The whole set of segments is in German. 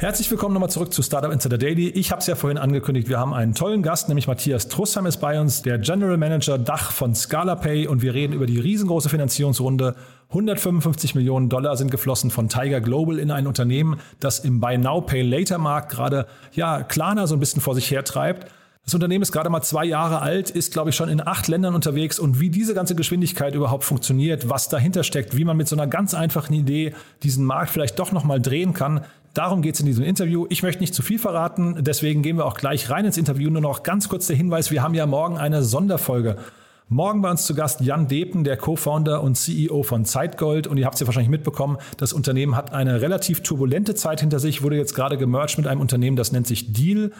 Herzlich willkommen nochmal zurück zu Startup Insider Daily. Ich habe es ja vorhin angekündigt, wir haben einen tollen Gast, nämlich Matthias Trussheim ist bei uns, der General Manager Dach von ScalaPay und wir reden über die riesengroße Finanzierungsrunde. 155 Millionen Dollar sind geflossen von Tiger Global in ein Unternehmen, das im Buy Now Pay Later Markt gerade ja Klarna so ein bisschen vor sich hertreibt. Das Unternehmen ist gerade mal zwei Jahre alt, ist, glaube ich, schon in acht Ländern unterwegs und wie diese ganze Geschwindigkeit überhaupt funktioniert, was dahinter steckt, wie man mit so einer ganz einfachen Idee diesen Markt vielleicht doch nochmal drehen kann, Darum geht es in diesem Interview. Ich möchte nicht zu viel verraten, deswegen gehen wir auch gleich rein ins Interview. Nur noch ganz kurz der Hinweis, wir haben ja morgen eine Sonderfolge. Morgen bei uns zu Gast Jan Depen, der Co-Founder und CEO von Zeitgold. Und ihr habt es ja wahrscheinlich mitbekommen, das Unternehmen hat eine relativ turbulente Zeit hinter sich, wurde jetzt gerade gemerged mit einem Unternehmen, das nennt sich Deal.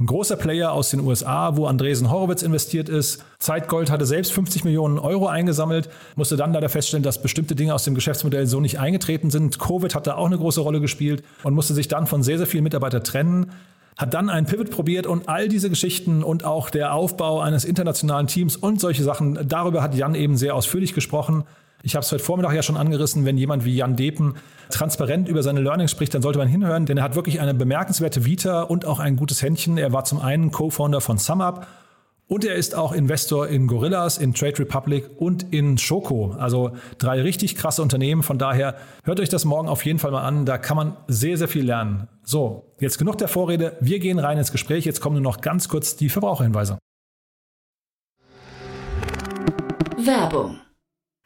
Ein großer Player aus den USA, wo Andresen Horowitz investiert ist. Zeitgold hatte selbst 50 Millionen Euro eingesammelt, musste dann leider feststellen, dass bestimmte Dinge aus dem Geschäftsmodell so nicht eingetreten sind. Covid hat da auch eine große Rolle gespielt und musste sich dann von sehr, sehr vielen Mitarbeitern trennen hat dann einen Pivot probiert und all diese Geschichten und auch der Aufbau eines internationalen Teams und solche Sachen, darüber hat Jan eben sehr ausführlich gesprochen. Ich habe es heute Vormittag ja schon angerissen, wenn jemand wie Jan Depen transparent über seine Learnings spricht, dann sollte man hinhören, denn er hat wirklich eine bemerkenswerte Vita und auch ein gutes Händchen. Er war zum einen Co-Founder von SumUp und er ist auch Investor in Gorillas, in Trade Republic und in Schoko. Also drei richtig krasse Unternehmen. Von daher hört euch das morgen auf jeden Fall mal an. Da kann man sehr, sehr viel lernen. So, jetzt genug der Vorrede. Wir gehen rein ins Gespräch. Jetzt kommen nur noch ganz kurz die Verbraucherhinweise. Werbung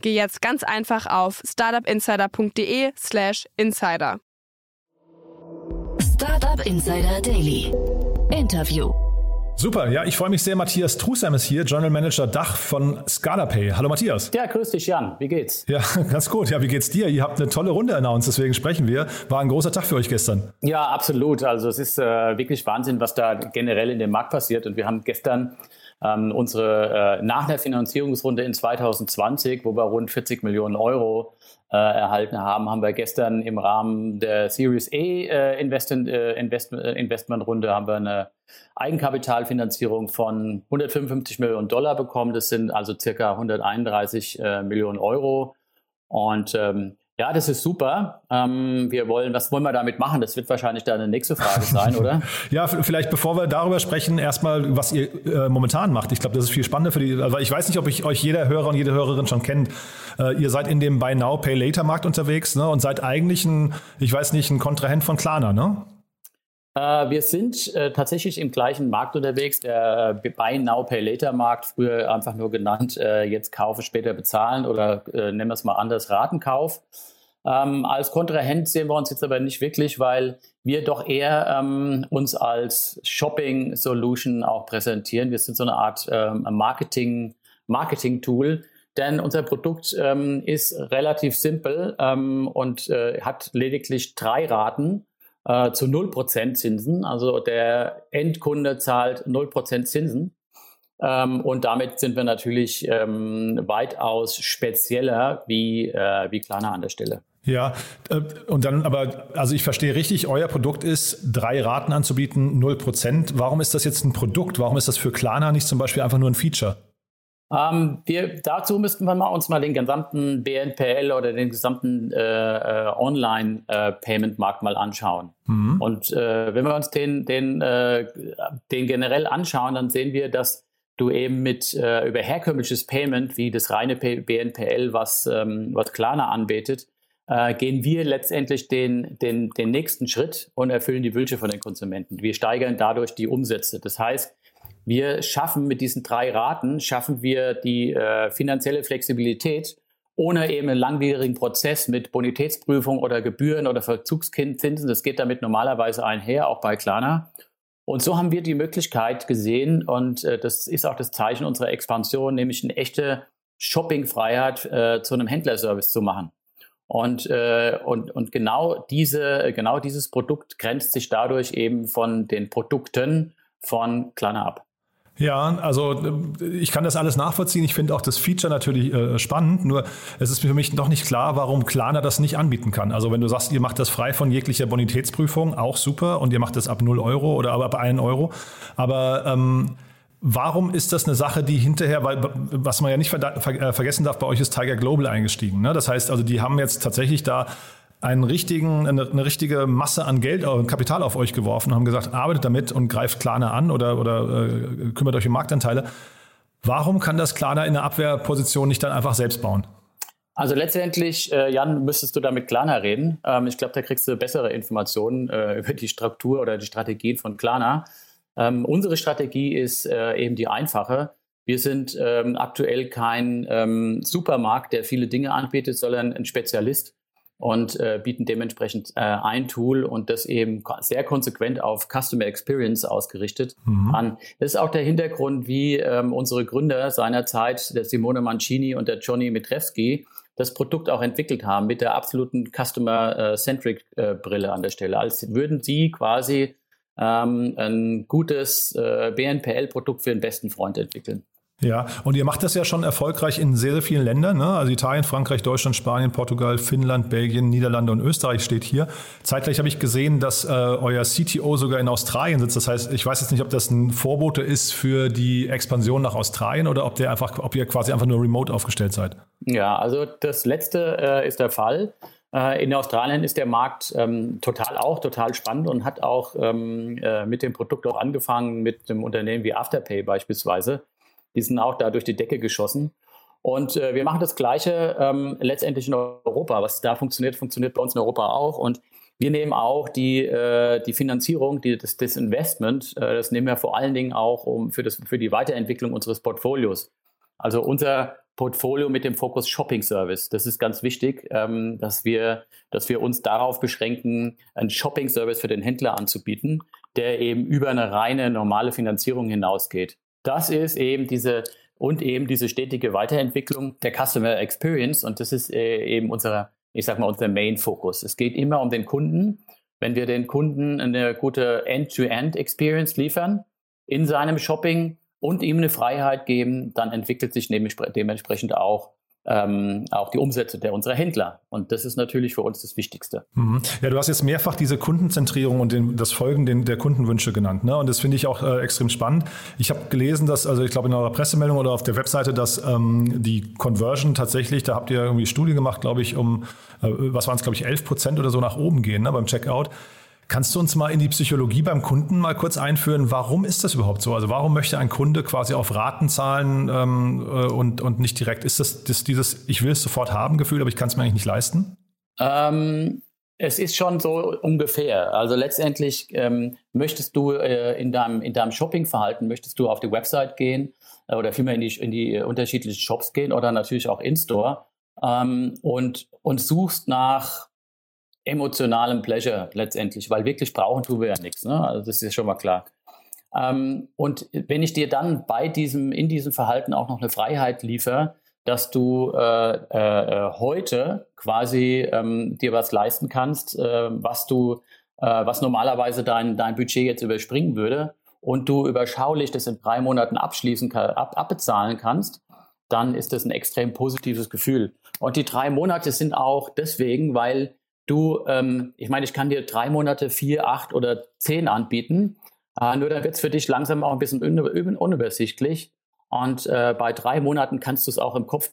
geh jetzt ganz einfach auf startupinsider.de/slash insider. Startup Insider Daily. Interview. Super, ja, ich freue mich sehr. Matthias Trusheim ist hier, General Manager Dach von ScalaPay. Hallo Matthias. Ja, grüß dich, Jan. Wie geht's? Ja, ganz gut. Ja, wie geht's dir? Ihr habt eine tolle Runde announced, deswegen sprechen wir. War ein großer Tag für euch gestern. Ja, absolut. Also es ist äh, wirklich Wahnsinn, was da generell in dem Markt passiert. Und wir haben gestern ähm, unsere äh, nach der Finanzierungsrunde in 2020, wo wir rund 40 Millionen Euro äh, erhalten haben, haben wir gestern im Rahmen der Series A äh, Investment, äh, Investment, äh, Investmentrunde haben wir eine Eigenkapitalfinanzierung von 155 Millionen Dollar bekommen. Das sind also circa 131 äh, Millionen Euro. Und ähm, ja, das ist super. Ähm, wir wollen, was wollen wir damit machen? Das wird wahrscheinlich deine nächste Frage sein, oder? ja, vielleicht bevor wir darüber sprechen, erstmal, was ihr äh, momentan macht. Ich glaube, das ist viel spannender für die, also ich weiß nicht, ob ich euch jeder Hörer und jede Hörerin schon kennt. Äh, ihr seid in dem Buy Now, Pay Later Markt unterwegs ne? und seid eigentlich ein, ich weiß nicht, ein Kontrahent von Klarna, ne? Äh, wir sind äh, tatsächlich im gleichen Markt unterwegs, der äh, Buy Now Pay Later Markt, früher einfach nur genannt, äh, jetzt kaufe, später bezahlen oder äh, nennen wir es mal anders, Ratenkauf. Ähm, als Kontrahent sehen wir uns jetzt aber nicht wirklich, weil wir doch eher ähm, uns als Shopping Solution auch präsentieren. Wir sind so eine Art ähm, Marketing, Marketing Tool, denn unser Produkt ähm, ist relativ simpel ähm, und hat lediglich drei Raten äh, zu 0% Zinsen. Also der Endkunde zahlt 0% Zinsen. Ähm, und damit sind wir natürlich ähm, weitaus spezieller wie, äh, wie Klarna an der Stelle. Ja, äh, und dann aber, also ich verstehe richtig, euer Produkt ist, drei Raten anzubieten, 0%. Warum ist das jetzt ein Produkt? Warum ist das für Klarna nicht zum Beispiel einfach nur ein Feature? Ähm, wir, dazu müssten wir mal uns mal den gesamten BNPL oder den gesamten äh, äh, Online-Payment-Markt äh, mal anschauen. Mhm. Und äh, wenn wir uns den, den, äh, den generell anschauen, dann sehen wir, dass du eben mit äh, über herkömmliches Payment wie das reine P BNPL, was, ähm, was Klarna anbietet, äh, gehen wir letztendlich den, den, den nächsten Schritt und erfüllen die Wünsche von den Konsumenten. Wir steigern dadurch die Umsätze. Das heißt, wir schaffen mit diesen drei Raten, schaffen wir die äh, finanzielle Flexibilität, ohne eben einen langwierigen Prozess mit Bonitätsprüfung oder Gebühren oder Verzugszinsen. Das geht damit normalerweise einher, auch bei Klarna. Und so haben wir die Möglichkeit gesehen, und äh, das ist auch das Zeichen unserer Expansion, nämlich eine echte Shoppingfreiheit äh, zu einem Händlerservice zu machen. Und, äh, und, und genau, diese, genau dieses Produkt grenzt sich dadurch eben von den Produkten von Klarna ab. Ja, also ich kann das alles nachvollziehen. Ich finde auch das Feature natürlich äh, spannend. Nur es ist für mich noch nicht klar, warum Klarna das nicht anbieten kann. Also wenn du sagst, ihr macht das frei von jeglicher Bonitätsprüfung, auch super. Und ihr macht das ab 0 Euro oder ab 1 Euro. Aber ähm, Warum ist das eine Sache, die hinterher, weil was man ja nicht ver ver äh, vergessen darf, bei euch ist Tiger Global eingestiegen. Ne? Das heißt also, die haben jetzt tatsächlich da einen richtigen, eine, eine richtige Masse an Geld, äh, Kapital auf euch geworfen und haben gesagt, arbeitet damit und greift Klarna an oder, oder äh, kümmert euch um Marktanteile. Warum kann das Klarna in der Abwehrposition nicht dann einfach selbst bauen? Also letztendlich, äh, Jan, müsstest du da mit Klarna reden. Ähm, ich glaube, da kriegst du bessere Informationen äh, über die Struktur oder die Strategien von Klarna. Ähm, unsere Strategie ist äh, eben die einfache. Wir sind ähm, aktuell kein ähm, Supermarkt, der viele Dinge anbietet, sondern ein Spezialist und äh, bieten dementsprechend äh, ein Tool und das eben sehr konsequent auf Customer Experience ausgerichtet mhm. an. Das ist auch der Hintergrund, wie ähm, unsere Gründer seinerzeit, der Simone Mancini und der Johnny Mitrewski, das Produkt auch entwickelt haben mit der absoluten Customer-Centric-Brille äh, an der Stelle. Als würden sie quasi ähm, ein gutes äh, BNPL-Produkt für den besten Freund entwickeln. Ja, und ihr macht das ja schon erfolgreich in sehr, sehr vielen Ländern. Ne? Also Italien, Frankreich, Deutschland, Spanien, Portugal, Finnland, Belgien, Niederlande und Österreich steht hier. Zeitgleich habe ich gesehen, dass äh, euer CTO sogar in Australien sitzt. Das heißt, ich weiß jetzt nicht, ob das ein Vorbote ist für die Expansion nach Australien oder ob, der einfach, ob ihr quasi einfach nur remote aufgestellt seid. Ja, also das letzte äh, ist der Fall. Äh, in Australien ist der Markt ähm, total auch total spannend und hat auch ähm, äh, mit dem Produkt auch angefangen, mit einem Unternehmen wie Afterpay beispielsweise. Die sind auch da durch die Decke geschossen. Und äh, wir machen das Gleiche ähm, letztendlich in Europa. Was da funktioniert, funktioniert bei uns in Europa auch. Und wir nehmen auch die, äh, die Finanzierung, die, das, das Investment, äh, das nehmen wir vor allen Dingen auch um für, das, für die Weiterentwicklung unseres Portfolios. Also unser Portfolio mit dem Fokus Shopping Service. Das ist ganz wichtig, ähm, dass, wir, dass wir uns darauf beschränken, einen Shopping Service für den Händler anzubieten, der eben über eine reine normale Finanzierung hinausgeht. Das ist eben diese und eben diese stetige Weiterentwicklung der Customer Experience und das ist äh, eben unser, ich sag mal, unser Main Fokus. Es geht immer um den Kunden. Wenn wir den Kunden eine gute End-to-End Experience liefern in seinem Shopping und ihm eine Freiheit geben, dann entwickelt sich dementsprechend auch ähm, auch die Umsätze der unserer Händler. Und das ist natürlich für uns das Wichtigste. Mhm. Ja, du hast jetzt mehrfach diese Kundenzentrierung und den, das Folgen den, der Kundenwünsche genannt. Ne? Und das finde ich auch äh, extrem spannend. Ich habe gelesen, dass, also ich glaube in eurer Pressemeldung oder auf der Webseite, dass ähm, die Conversion tatsächlich, da habt ihr irgendwie Studien gemacht, glaube ich, um, äh, was waren es, glaube ich, 11 Prozent oder so nach oben gehen ne, beim Checkout. Kannst du uns mal in die Psychologie beim Kunden mal kurz einführen? Warum ist das überhaupt so? Also warum möchte ein Kunde quasi auf Raten zahlen ähm, äh, und, und nicht direkt? Ist das, das dieses Ich will es sofort haben Gefühl, aber ich kann es mir eigentlich nicht leisten? Ähm, es ist schon so ungefähr. Also letztendlich ähm, möchtest du äh, in deinem, in deinem Shoppingverhalten, möchtest du auf die Website gehen äh, oder vielmehr in die, in die unterschiedlichen Shops gehen oder natürlich auch in-store ähm, und, und suchst nach emotionalem Pleasure letztendlich, weil wirklich brauchen tun wir ja nichts. Ne? Also das ist schon mal klar. Ähm, und wenn ich dir dann bei diesem, in diesem Verhalten auch noch eine Freiheit liefere, dass du äh, äh, heute quasi ähm, dir was leisten kannst, äh, was du, äh, was normalerweise dein, dein Budget jetzt überspringen würde und du überschaulich das in drei Monaten abschließen kann, ab, abbezahlen kannst, dann ist das ein extrem positives Gefühl. Und die drei Monate sind auch deswegen, weil du, ähm, ich meine, ich kann dir drei Monate, vier, acht oder zehn anbieten. Äh, nur dann wird es für dich langsam auch ein bisschen un unübersichtlich. Und äh, bei drei Monaten kannst du es auch im Kopf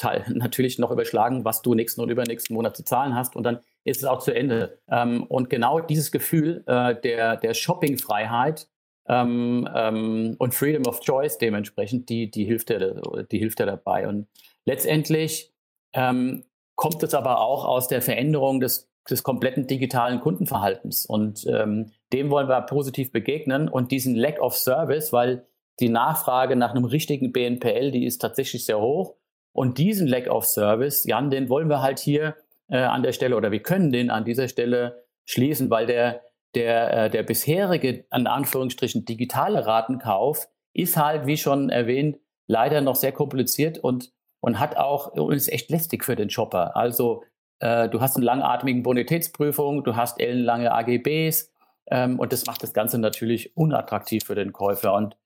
natürlich noch überschlagen, was du nächsten und übernächsten Monat zu zahlen hast. Und dann ist es auch zu Ende. Ähm, und genau dieses Gefühl äh, der, der Shoppingfreiheit ähm, ähm, und Freedom of Choice dementsprechend, die, die, hilft dir, die hilft dir dabei. Und letztendlich ähm, kommt es aber auch aus der Veränderung des, des kompletten digitalen Kundenverhaltens. Und ähm, dem wollen wir positiv begegnen und diesen Lack of Service, weil die Nachfrage nach einem richtigen BNPL, die ist tatsächlich sehr hoch. Und diesen Lack of Service, Jan, den wollen wir halt hier äh, an der Stelle oder wir können den an dieser Stelle schließen, weil der, der, äh, der bisherige, an Anführungsstrichen, digitale Ratenkauf ist halt, wie schon erwähnt, leider noch sehr kompliziert und, und hat auch, und ist echt lästig für den Shopper. Also äh, du hast eine langatmigen Bonitätsprüfung, du hast ellenlange AGBs ähm, und das macht das Ganze natürlich unattraktiv für den Käufer. Und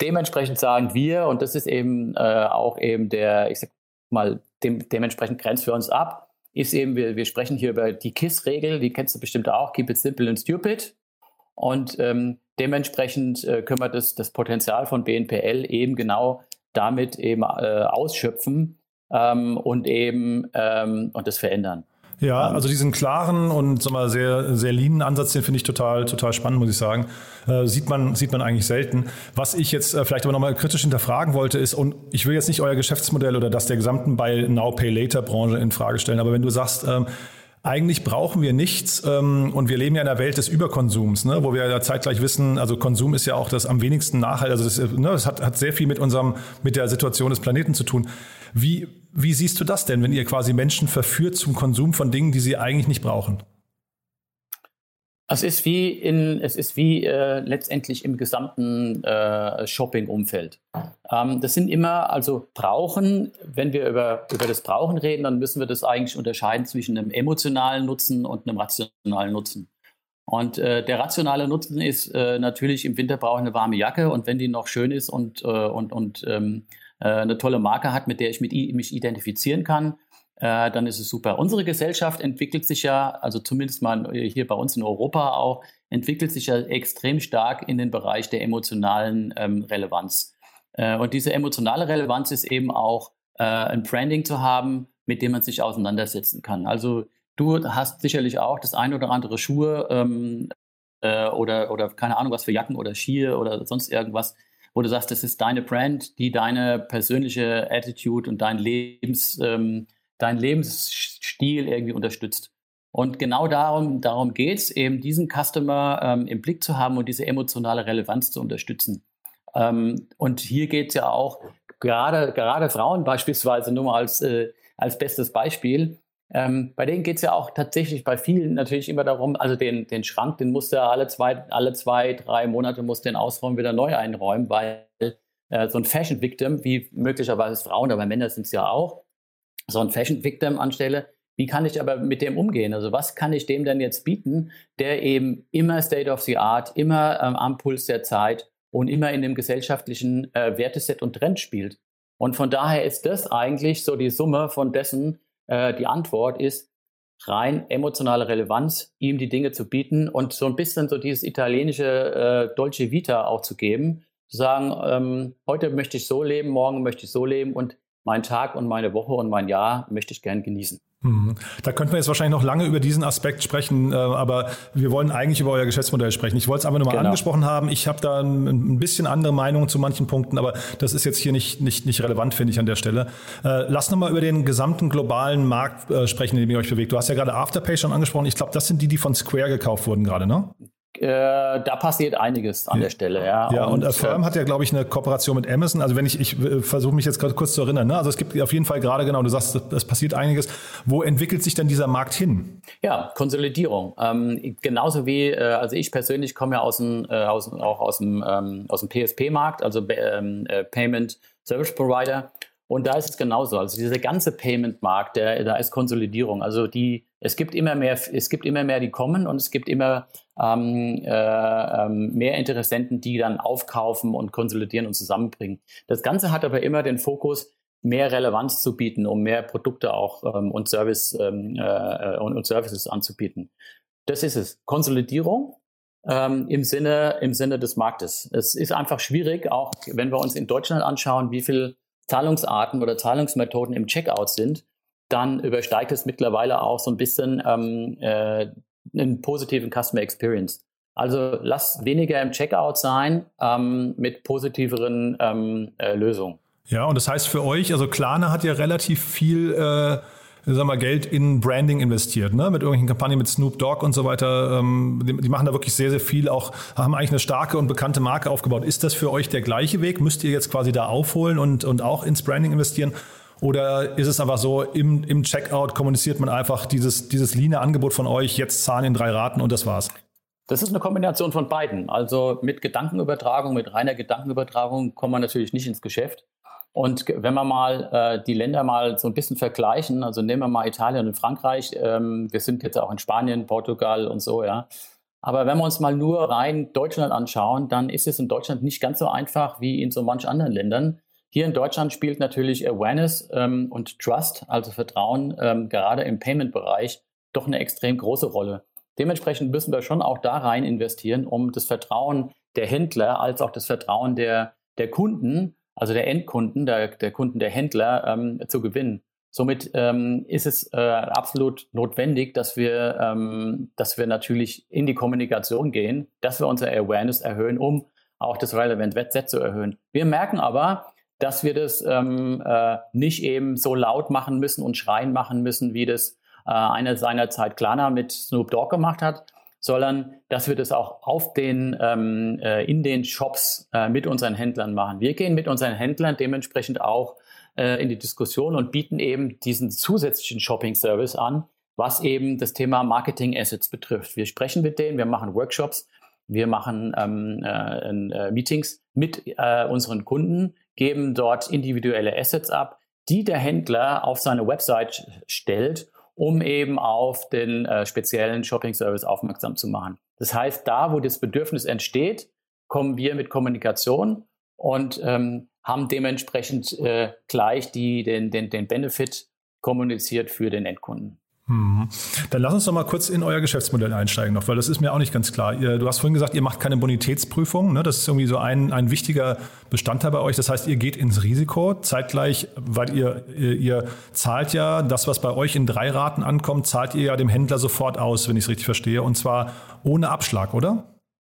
dementsprechend sagen wir, und das ist eben äh, auch eben der, ich sag mal, dem, dementsprechend grenzt für uns ab, ist eben, wir, wir sprechen hier über die KISS-Regel, die kennst du bestimmt auch, Keep it simple and stupid. Und ähm, dementsprechend äh, können wir das, das Potenzial von BNPL eben genau damit eben äh, ausschöpfen ähm, und eben ähm, und das verändern. Ja, also diesen klaren und sag mal, sehr, sehr leanen Ansatz, den finde ich total, total spannend, muss ich sagen. Äh, sieht, man, sieht man eigentlich selten. Was ich jetzt äh, vielleicht aber nochmal kritisch hinterfragen wollte, ist, und ich will jetzt nicht euer Geschäftsmodell oder das der gesamten Buy Now Pay Later Branche in Frage stellen, aber wenn du sagst, ähm, eigentlich brauchen wir nichts ähm, und wir leben ja in einer Welt des Überkonsums, ne, wo wir ja zeitgleich wissen, also Konsum ist ja auch das am wenigsten nachhaltig, also das, ne, das hat, hat sehr viel mit unserem, mit der Situation des Planeten zu tun. Wie, wie siehst du das denn, wenn ihr quasi Menschen verführt zum Konsum von Dingen, die sie eigentlich nicht brauchen? Es ist wie in, es ist wie äh, letztendlich im gesamten äh, Shopping-Umfeld. Ähm, das sind immer, also Brauchen, wenn wir über, über das Brauchen reden, dann müssen wir das eigentlich unterscheiden zwischen einem emotionalen Nutzen und einem rationalen Nutzen. Und äh, der rationale Nutzen ist äh, natürlich im Winter brauche ich eine warme Jacke und wenn die noch schön ist und, äh, und, und ähm, äh, eine tolle Marke hat, mit der ich mit, mich identifizieren kann, äh, dann ist es super. Unsere Gesellschaft entwickelt sich ja, also zumindest mal hier bei uns in Europa auch, entwickelt sich ja extrem stark in den Bereich der emotionalen ähm, Relevanz. Äh, und diese emotionale Relevanz ist eben auch äh, ein Branding zu haben, mit dem man sich auseinandersetzen kann. Also du hast sicherlich auch das ein oder andere Schuhe ähm, äh, oder, oder keine Ahnung was für Jacken oder Skier oder sonst irgendwas, wo du sagst, das ist deine Brand, die deine persönliche Attitude und dein Lebens... Ähm, deinen Lebensstil irgendwie unterstützt. Und genau darum, darum geht es, eben diesen Customer ähm, im Blick zu haben und diese emotionale Relevanz zu unterstützen. Ähm, und hier geht es ja auch, gerade, gerade Frauen beispielsweise, nur mal als, äh, als bestes Beispiel, ähm, bei denen geht es ja auch tatsächlich bei vielen natürlich immer darum, also den, den Schrank, den musst du alle zwei, alle zwei, drei Monate musst den ausräumen, wieder neu einräumen, weil äh, so ein Fashion Victim, wie möglicherweise Frauen, aber Männer sind es ja auch, so ein Fashion Victim anstelle. Wie kann ich aber mit dem umgehen? Also was kann ich dem denn jetzt bieten, der eben immer State of the Art, immer ähm, am Puls der Zeit und immer in dem gesellschaftlichen äh, Werteset und Trend spielt? Und von daher ist das eigentlich so die Summe von dessen, äh, die Antwort ist rein emotionale Relevanz, ihm die Dinge zu bieten und so ein bisschen so dieses italienische äh, Dolce Vita auch zu geben, zu sagen, ähm, heute möchte ich so leben, morgen möchte ich so leben und meinen Tag und meine Woche und mein Jahr möchte ich gern genießen. Mhm. Da könnten wir jetzt wahrscheinlich noch lange über diesen Aspekt sprechen, äh, aber wir wollen eigentlich über euer Geschäftsmodell sprechen. Ich wollte es aber nur mal genau. angesprochen haben. Ich habe da ein bisschen andere Meinungen zu manchen Punkten, aber das ist jetzt hier nicht, nicht, nicht relevant, finde ich, an der Stelle. Äh, lass noch mal über den gesamten globalen Markt äh, sprechen, in dem ihr euch bewegt. Du hast ja gerade Afterpay schon angesprochen. Ich glaube, das sind die, die von Square gekauft wurden gerade, ne? Äh, da passiert einiges an der Stelle, ja. Ja, und, und Affirm äh, hat ja, glaube ich, eine Kooperation mit Amazon. Also wenn ich, ich äh, versuche mich jetzt gerade kurz zu erinnern, ne? Also es gibt auf jeden Fall gerade genau, du sagst, es passiert einiges. Wo entwickelt sich denn dieser Markt hin? Ja, Konsolidierung. Ähm, genauso wie, äh, also ich persönlich komme ja aus dem, äh, aus, auch aus dem, ähm, aus dem PSP-Markt, also ähm, äh, Payment Service Provider. Und da ist es genauso. Also dieser ganze Payment-Markt, da ist Konsolidierung. Also die, es gibt immer mehr, es gibt immer mehr, die kommen und es gibt immer ähm, äh, ähm, mehr Interessenten, die dann aufkaufen und konsolidieren und zusammenbringen. Das Ganze hat aber immer den Fokus, mehr Relevanz zu bieten, um mehr Produkte auch ähm, und, Service, ähm, äh, und, und, Services anzubieten. Das ist es. Konsolidierung ähm, im, Sinne, im Sinne des Marktes. Es ist einfach schwierig, auch wenn wir uns in Deutschland anschauen, wie viel Zahlungsarten oder Zahlungsmethoden im Checkout sind, dann übersteigt es mittlerweile auch so ein bisschen ähm, äh, einen positiven Customer Experience. Also lass weniger im Checkout sein ähm, mit positiveren ähm, äh, Lösungen. Ja, und das heißt für euch, also Klarna hat ja relativ viel äh, sag mal, Geld in Branding investiert, ne? mit irgendwelchen Kampagnen mit Snoop Dogg und so weiter. Ähm, die, die, machen da wirklich sehr, sehr viel, auch haben eigentlich eine starke und bekannte Marke aufgebaut. Ist das für euch der gleiche Weg? Müsst ihr jetzt quasi da aufholen und, und auch ins Branding investieren? Oder ist es einfach so, im, im Checkout kommuniziert man einfach dieses, dieses Line-Angebot von euch, jetzt zahlen in drei Raten und das war's? Das ist eine Kombination von beiden. Also mit Gedankenübertragung, mit reiner Gedankenübertragung kommt man natürlich nicht ins Geschäft. Und wenn wir mal äh, die Länder mal so ein bisschen vergleichen, also nehmen wir mal Italien und Frankreich, ähm, wir sind jetzt auch in Spanien, Portugal und so, ja. Aber wenn wir uns mal nur rein Deutschland anschauen, dann ist es in Deutschland nicht ganz so einfach wie in so manch anderen Ländern. Hier in Deutschland spielt natürlich Awareness ähm, und Trust, also Vertrauen, ähm, gerade im Payment-Bereich doch eine extrem große Rolle. Dementsprechend müssen wir schon auch da rein investieren, um das Vertrauen der Händler als auch das Vertrauen der, der Kunden, also der Endkunden, der, der Kunden der Händler ähm, zu gewinnen. Somit ähm, ist es äh, absolut notwendig, dass wir, ähm, dass wir natürlich in die Kommunikation gehen, dass wir unser Awareness erhöhen, um auch das Relevant Set zu erhöhen. Wir merken aber, dass wir das ähm, äh, nicht eben so laut machen müssen und schreien machen müssen, wie das äh, einer seiner Zeit Klarna mit Snoop Dogg gemacht hat, sondern dass wir das auch auf den, ähm, äh, in den Shops äh, mit unseren Händlern machen. Wir gehen mit unseren Händlern dementsprechend auch äh, in die Diskussion und bieten eben diesen zusätzlichen Shopping-Service an, was eben das Thema Marketing Assets betrifft. Wir sprechen mit denen, wir machen Workshops, wir machen ähm, äh, Meetings mit äh, unseren Kunden, geben dort individuelle Assets ab, die der Händler auf seine Website stellt, um eben auf den äh, speziellen Shopping-Service aufmerksam zu machen. Das heißt, da, wo das Bedürfnis entsteht, kommen wir mit Kommunikation und ähm, haben dementsprechend äh, gleich die, den, den, den Benefit kommuniziert für den Endkunden. Mhm. Dann lass uns doch mal kurz in euer Geschäftsmodell einsteigen noch, weil das ist mir auch nicht ganz klar. Du hast vorhin gesagt, ihr macht keine Bonitätsprüfung. Ne? Das ist irgendwie so ein, ein wichtiger Bestandteil bei euch. Das heißt, ihr geht ins Risiko zeitgleich, weil ihr, ihr, ihr zahlt ja das, was bei euch in drei Raten ankommt, zahlt ihr ja dem Händler sofort aus, wenn ich es richtig verstehe. Und zwar ohne Abschlag, oder?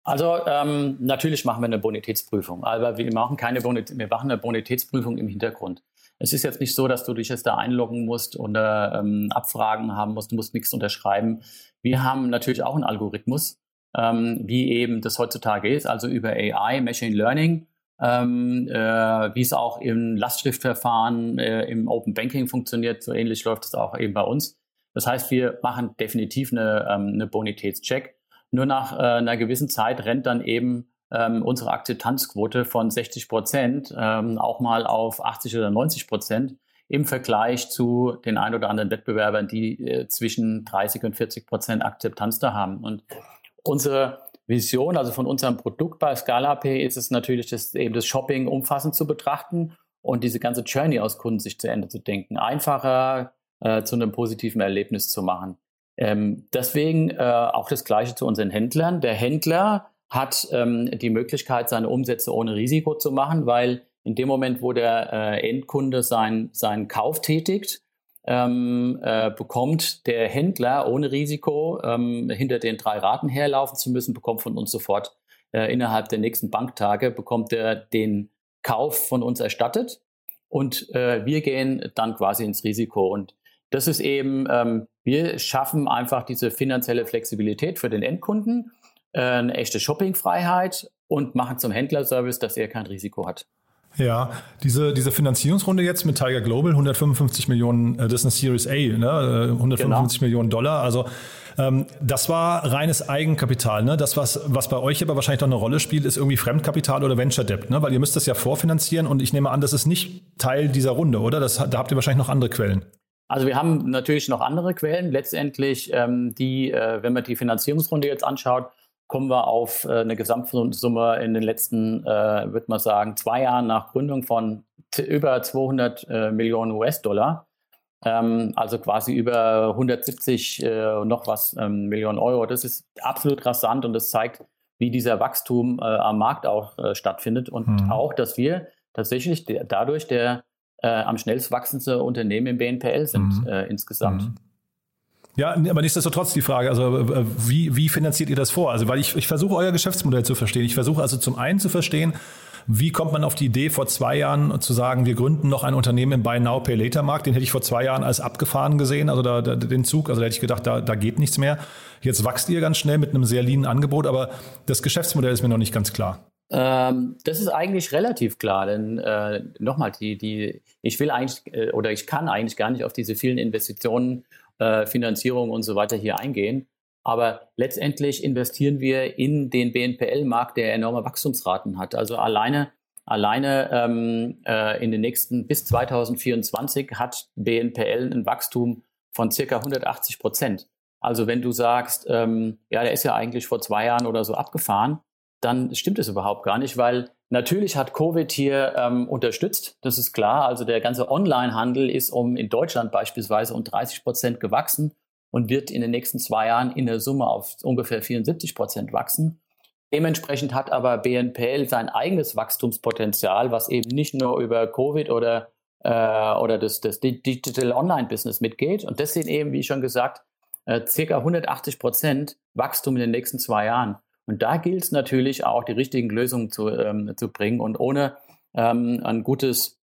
Also ähm, natürlich machen wir eine Bonitätsprüfung, aber wir machen keine Bonit wir machen eine Bonitätsprüfung im Hintergrund. Es ist jetzt nicht so, dass du dich jetzt da einloggen musst oder ähm, Abfragen haben musst, du musst nichts unterschreiben. Wir haben natürlich auch einen Algorithmus, ähm, wie eben das heutzutage ist, also über AI, Machine Learning, ähm, äh, wie es auch im Lastschriftverfahren, äh, im Open Banking funktioniert. So ähnlich läuft es auch eben bei uns. Das heißt, wir machen definitiv eine, ähm, eine Bonitätscheck. Nur nach äh, einer gewissen Zeit rennt dann eben ähm, unsere Akzeptanzquote von 60 Prozent ähm, auch mal auf 80 oder 90 Prozent im Vergleich zu den ein oder anderen Wettbewerbern, die äh, zwischen 30 und 40 Prozent Akzeptanz da haben. Und unsere Vision, also von unserem Produkt bei ScalaPay, ist es natürlich, das, eben das Shopping umfassend zu betrachten und diese ganze Journey aus Kundensicht zu Ende zu denken, einfacher äh, zu einem positiven Erlebnis zu machen. Ähm, deswegen äh, auch das Gleiche zu unseren Händlern. Der Händler hat ähm, die Möglichkeit, seine Umsätze ohne Risiko zu machen, weil in dem Moment, wo der äh, Endkunde sein, seinen Kauf tätigt, ähm, äh, bekommt der Händler ohne Risiko ähm, hinter den drei Raten herlaufen zu müssen, bekommt von uns sofort äh, innerhalb der nächsten Banktage, bekommt er den Kauf von uns erstattet und äh, wir gehen dann quasi ins Risiko. Und das ist eben, ähm, wir schaffen einfach diese finanzielle Flexibilität für den Endkunden eine echte Shoppingfreiheit und machen zum Händlerservice, dass er kein Risiko hat. Ja, diese, diese Finanzierungsrunde jetzt mit Tiger Global, 155 Millionen, äh, das ist eine Series A, ne? 155 genau. Millionen Dollar. Also ähm, das war reines Eigenkapital. Ne? Das, was, was bei euch aber wahrscheinlich noch eine Rolle spielt, ist irgendwie Fremdkapital oder Venture Debt, ne? weil ihr müsst das ja vorfinanzieren und ich nehme an, das ist nicht Teil dieser Runde, oder? Das, da habt ihr wahrscheinlich noch andere Quellen. Also wir haben natürlich noch andere Quellen. Letztendlich, ähm, die, äh, wenn man die Finanzierungsrunde jetzt anschaut, kommen wir auf äh, eine Gesamtsumme in den letzten, äh, würde man sagen, zwei Jahren nach Gründung von über 200 äh, Millionen US-Dollar. Ähm, also quasi über 170 äh, noch was ähm, Millionen Euro. Das ist absolut rasant und das zeigt, wie dieser Wachstum äh, am Markt auch äh, stattfindet und mhm. auch, dass wir tatsächlich der, dadurch der äh, am schnellst wachsendste Unternehmen im BNPL sind mhm. insgesamt. Mhm. Ja, aber nichtsdestotrotz die Frage, also wie, wie finanziert ihr das vor? Also weil ich, ich versuche euer Geschäftsmodell zu verstehen. Ich versuche also zum einen zu verstehen, Wie kommt man auf die Idee, vor zwei Jahren zu sagen, wir gründen noch ein Unternehmen im Buy Now Pay Later Markt? Den hätte ich vor zwei Jahren als abgefahren gesehen, also da, da, den Zug. Also da hätte ich gedacht, da, da geht nichts mehr. Jetzt wächst ihr ganz schnell mit einem sehr leanen Angebot, aber das Geschäftsmodell ist mir noch nicht ganz klar. Ähm, das ist eigentlich relativ klar, denn äh, nochmal, die, die, ich will eigentlich äh, oder ich kann eigentlich gar nicht auf diese vielen Investitionen, äh, Finanzierung und so weiter hier eingehen. Aber letztendlich investieren wir in den BNPL-Markt, der enorme Wachstumsraten hat. Also alleine, alleine ähm, äh, in den nächsten bis 2024 hat BNPL ein Wachstum von circa 180 Prozent. Also wenn du sagst, ähm, ja, der ist ja eigentlich vor zwei Jahren oder so abgefahren, dann stimmt es überhaupt gar nicht, weil natürlich hat Covid hier ähm, unterstützt, das ist klar. Also der ganze Onlinehandel ist um in Deutschland beispielsweise um 30 Prozent gewachsen und wird in den nächsten zwei Jahren in der Summe auf ungefähr 74 Prozent wachsen. Dementsprechend hat aber BNPL sein eigenes Wachstumspotenzial, was eben nicht nur über Covid oder, äh, oder das, das Digital Online Business mitgeht. Und das sind eben, wie schon gesagt, äh, circa 180 Prozent Wachstum in den nächsten zwei Jahren. Und da gilt es natürlich auch, die richtigen Lösungen zu, ähm, zu bringen. Und ohne ähm, ein gutes,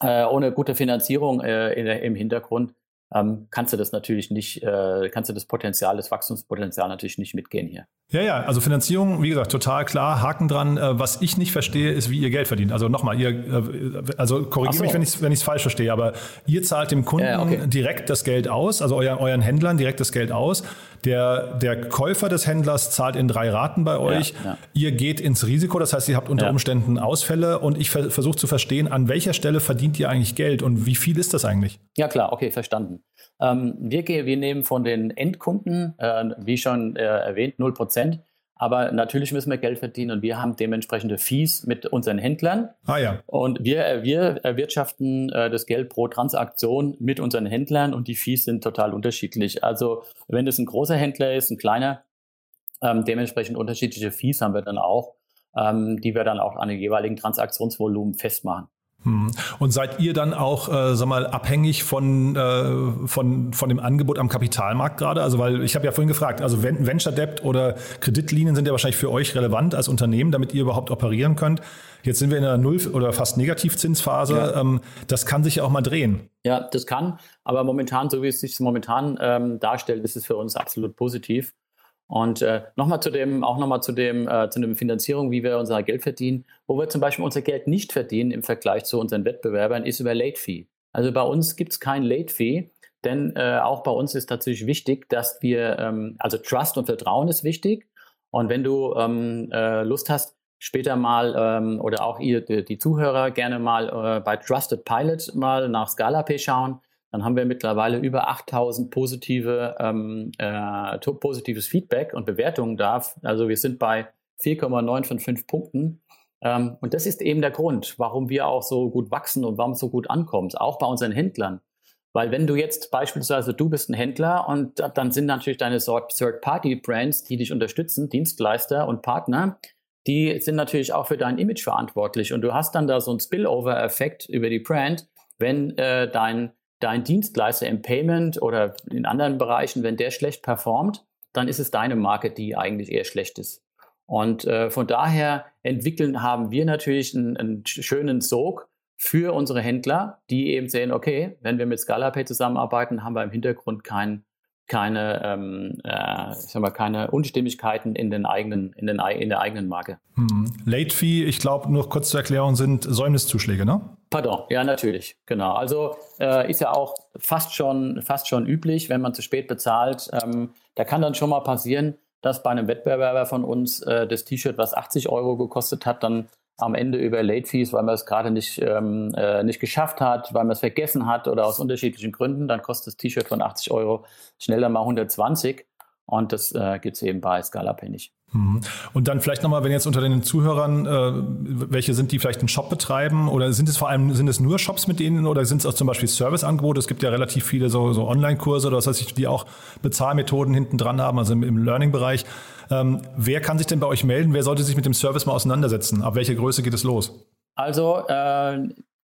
äh, ohne gute Finanzierung äh, in, im Hintergrund ähm, kannst du das natürlich nicht, äh, kannst du das Potenzial, das Wachstumspotenzial natürlich nicht mitgehen hier. Ja, ja, also Finanzierung, wie gesagt, total klar, Haken dran. Äh, was ich nicht verstehe, ist, wie ihr Geld verdient. Also nochmal, ihr, äh, also korrigiere so. mich, wenn ich es wenn falsch verstehe, aber ihr zahlt dem Kunden ja, okay. direkt das Geld aus, also euren, euren Händlern direkt das Geld aus. Der, der Käufer des Händlers zahlt in drei Raten bei euch. Ja, ja. Ihr geht ins Risiko, das heißt, ihr habt unter Umständen Ausfälle und ich ver versuche zu verstehen, an welcher Stelle verdient ihr eigentlich Geld und wie viel ist das eigentlich? Ja, klar, okay, verstanden. Ähm, wir, wir nehmen von den Endkunden, äh, wie schon äh, erwähnt, 0%. Aber natürlich müssen wir Geld verdienen und wir haben dementsprechende Fees mit unseren Händlern. Ah ja. Und wir, äh, wir erwirtschaften äh, das Geld pro Transaktion mit unseren Händlern und die Fees sind total unterschiedlich. Also wenn das ein großer Händler ist, ein kleiner, ähm, dementsprechend unterschiedliche Fees haben wir dann auch, ähm, die wir dann auch an den jeweiligen Transaktionsvolumen festmachen. Hm. Und seid ihr dann auch, äh, sag mal, abhängig von, äh, von, von dem Angebot am Kapitalmarkt gerade? Also, weil ich habe ja vorhin gefragt, also Venture Debt oder Kreditlinien sind ja wahrscheinlich für euch relevant als Unternehmen, damit ihr überhaupt operieren könnt. Jetzt sind wir in einer Null- oder fast Negativzinsphase. Ja. Ähm, das kann sich ja auch mal drehen. Ja, das kann. Aber momentan, so wie es sich momentan ähm, darstellt, ist es für uns absolut positiv. Und äh, nochmal zu dem, auch nochmal zu dem, äh, zu dem Finanzierung, wie wir unser Geld verdienen. Wo wir zum Beispiel unser Geld nicht verdienen im Vergleich zu unseren Wettbewerbern, ist über Late Fee. Also bei uns gibt es kein Late Fee, denn äh, auch bei uns ist tatsächlich wichtig, dass wir, ähm, also Trust und Vertrauen ist wichtig. Und wenn du ähm, äh, Lust hast, später mal ähm, oder auch ihr, die, die Zuhörer gerne mal äh, bei Trusted Pilot mal nach ScalaPay schauen, dann haben wir mittlerweile über 8000 positive, ähm, äh, positives Feedback und Bewertungen da. Also wir sind bei 4,9 von 5 Punkten. Ähm, und das ist eben der Grund, warum wir auch so gut wachsen und warum es so gut ankommt, auch bei unseren Händlern. Weil wenn du jetzt beispielsweise, du bist ein Händler und dann sind natürlich deine Third-Party-Brands, die dich unterstützen, Dienstleister und Partner, die sind natürlich auch für dein Image verantwortlich. Und du hast dann da so einen Spillover-Effekt über die Brand, wenn äh, dein dein Dienstleister im Payment oder in anderen Bereichen, wenn der schlecht performt, dann ist es deine Marke, die eigentlich eher schlecht ist. Und äh, von daher entwickeln haben wir natürlich einen, einen, schönen Sog für unsere Händler, die eben sehen, okay, wenn wir mit ScalaPay zusammenarbeiten, haben wir im Hintergrund kein, keine, ähm, äh, ich sag mal, keine Unstimmigkeiten in, den eigenen, in, den, in der eigenen Marke. Hm. Late Fee, ich glaube, nur kurz zur Erklärung, sind Säumniszuschläge, ne? Pardon, ja, natürlich, genau. Also äh, ist ja auch fast schon, fast schon üblich, wenn man zu spät bezahlt. Ähm, da kann dann schon mal passieren, dass bei einem Wettbewerber von uns äh, das T-Shirt, was 80 Euro gekostet hat, dann am Ende über Late Fees, weil man es gerade nicht, ähm, äh, nicht geschafft hat, weil man es vergessen hat oder aus unterschiedlichen Gründen, dann kostet das T-Shirt von 80 Euro schneller mal 120. Und das äh, gibt es eben bei Scalapay nicht. Mhm. Und dann vielleicht nochmal, wenn jetzt unter den Zuhörern, äh, welche sind, die vielleicht einen Shop betreiben oder sind es vor allem, sind es nur Shops mit denen oder sind es auch zum Beispiel Serviceangebote? Es gibt ja relativ viele so, so Online-Kurse oder was weiß ich, die auch Bezahlmethoden hinten dran haben, also im, im Learning-Bereich. Ähm, wer kann sich denn bei euch melden? Wer sollte sich mit dem Service mal auseinandersetzen? Ab welcher Größe geht es los? Also äh,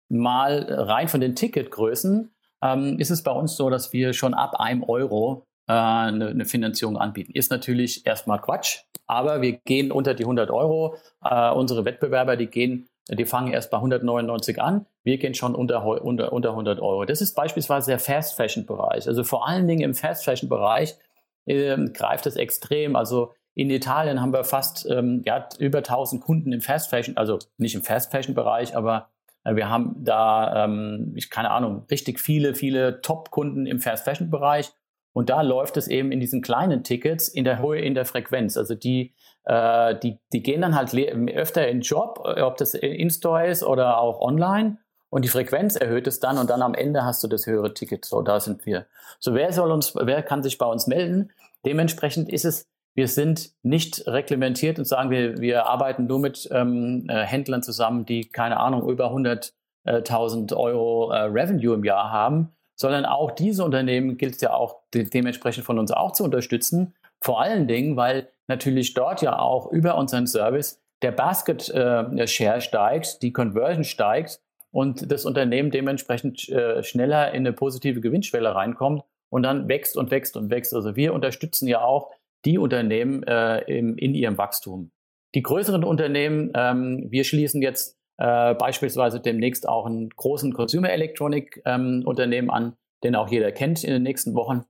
mal rein von den Ticketgrößen ähm, ist es bei uns so, dass wir schon ab einem Euro eine, eine, Finanzierung anbieten. Ist natürlich erstmal Quatsch, aber wir gehen unter die 100 Euro. Äh, unsere Wettbewerber, die gehen die fangen erst bei 199 an. Wir gehen schon unter, unter, unter 100 Euro. Das ist beispielsweise der Fast Fashion Bereich. Also vor allen Dingen im Fast Fashion Bereich äh, greift es extrem. Also in Italien haben wir fast ähm, ja, über 1000 Kunden im Fast Fashion, also nicht im Fast Fashion Bereich, aber äh, wir haben da, ähm, ich keine Ahnung, richtig viele, viele Top-Kunden im Fast Fashion Bereich. Und da läuft es eben in diesen kleinen Tickets in der Höhe, in der Frequenz. Also die, äh, die, die gehen dann halt öfter in den Job, ob das in-store ist oder auch online. Und die Frequenz erhöht es dann und dann am Ende hast du das höhere Ticket. So, da sind wir. So, wer soll uns, wer kann sich bei uns melden? Dementsprechend ist es wir sind nicht reglementiert und sagen, wir, wir arbeiten nur mit ähm, äh, Händlern zusammen, die, keine Ahnung, über 100.000 Euro äh, Revenue im Jahr haben, sondern auch diese Unternehmen gilt es ja auch de dementsprechend von uns auch zu unterstützen. Vor allen Dingen, weil natürlich dort ja auch über unseren Service der Basket äh, Share steigt, die Conversion steigt und das Unternehmen dementsprechend äh, schneller in eine positive Gewinnschwelle reinkommt und dann wächst und wächst und wächst. Also wir unterstützen ja auch die Unternehmen äh, im, in ihrem Wachstum. Die größeren Unternehmen, ähm, wir schließen jetzt äh, beispielsweise demnächst auch einen großen Consumer Electronic ähm, Unternehmen an, den auch jeder kennt in den nächsten Wochen.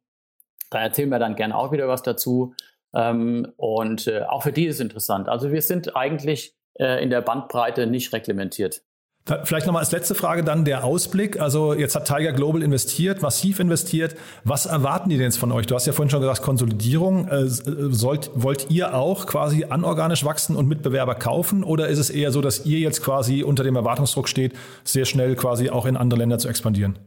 Da erzählen wir dann gerne auch wieder was dazu. Ähm, und äh, auch für die ist es interessant. Also wir sind eigentlich äh, in der Bandbreite nicht reglementiert. Vielleicht nochmal als letzte Frage dann der Ausblick. Also jetzt hat Tiger Global investiert, massiv investiert. Was erwarten die denn jetzt von euch? Du hast ja vorhin schon gesagt, Konsolidierung. Äh, sollt, wollt ihr auch quasi anorganisch wachsen und Mitbewerber kaufen? Oder ist es eher so, dass ihr jetzt quasi unter dem Erwartungsdruck steht, sehr schnell quasi auch in andere Länder zu expandieren?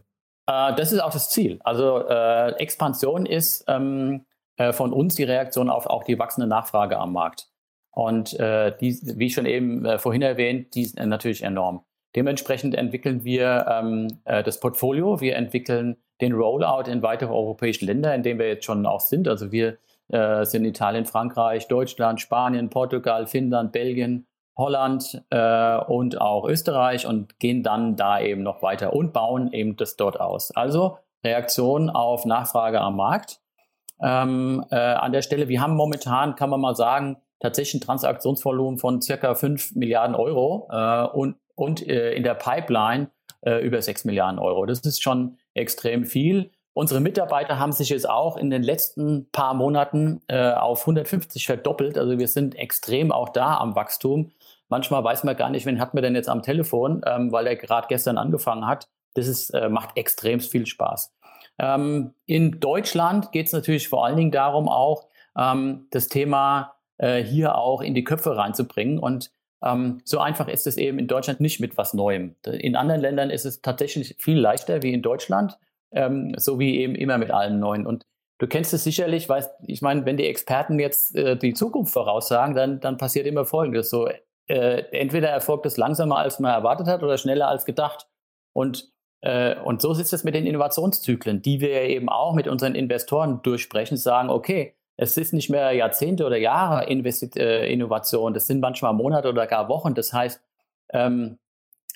Äh, das ist auch das Ziel. Also äh, Expansion ist ähm, äh, von uns die Reaktion auf auch die wachsende Nachfrage am Markt. Und äh, die, wie schon eben äh, vorhin erwähnt, die ist natürlich enorm. Dementsprechend entwickeln wir ähm, äh, das Portfolio, wir entwickeln den Rollout in weitere europäische Länder, in denen wir jetzt schon auch sind. Also wir äh, sind Italien, Frankreich, Deutschland, Spanien, Portugal, Finnland, Belgien, Holland äh, und auch Österreich und gehen dann da eben noch weiter und bauen eben das dort aus. Also Reaktion auf Nachfrage am Markt. Ähm, äh, an der Stelle, wir haben momentan, kann man mal sagen, tatsächlich ein Transaktionsvolumen von circa 5 Milliarden Euro äh, und und äh, in der Pipeline äh, über 6 Milliarden Euro. Das ist schon extrem viel. Unsere Mitarbeiter haben sich jetzt auch in den letzten paar Monaten äh, auf 150 verdoppelt. Also wir sind extrem auch da am Wachstum. Manchmal weiß man gar nicht, wen hat man denn jetzt am Telefon, ähm, weil er gerade gestern angefangen hat. Das ist, äh, macht extrem viel Spaß. Ähm, in Deutschland geht es natürlich vor allen Dingen darum, auch ähm, das Thema äh, hier auch in die Köpfe reinzubringen. Und ähm, so einfach ist es eben in Deutschland nicht mit was Neuem. In anderen Ländern ist es tatsächlich viel leichter wie in Deutschland, ähm, so wie eben immer mit allem Neuen. Und du kennst es sicherlich, weißt, ich meine, wenn die Experten jetzt äh, die Zukunft voraussagen, dann, dann passiert immer Folgendes. So, äh, entweder erfolgt es langsamer, als man erwartet hat, oder schneller als gedacht. Und äh, und so ist es mit den Innovationszyklen, die wir eben auch mit unseren Investoren durchsprechen, sagen, okay, es ist nicht mehr Jahrzehnte oder Jahre Investi äh, Innovation, das sind manchmal Monate oder gar Wochen. Das heißt, ähm,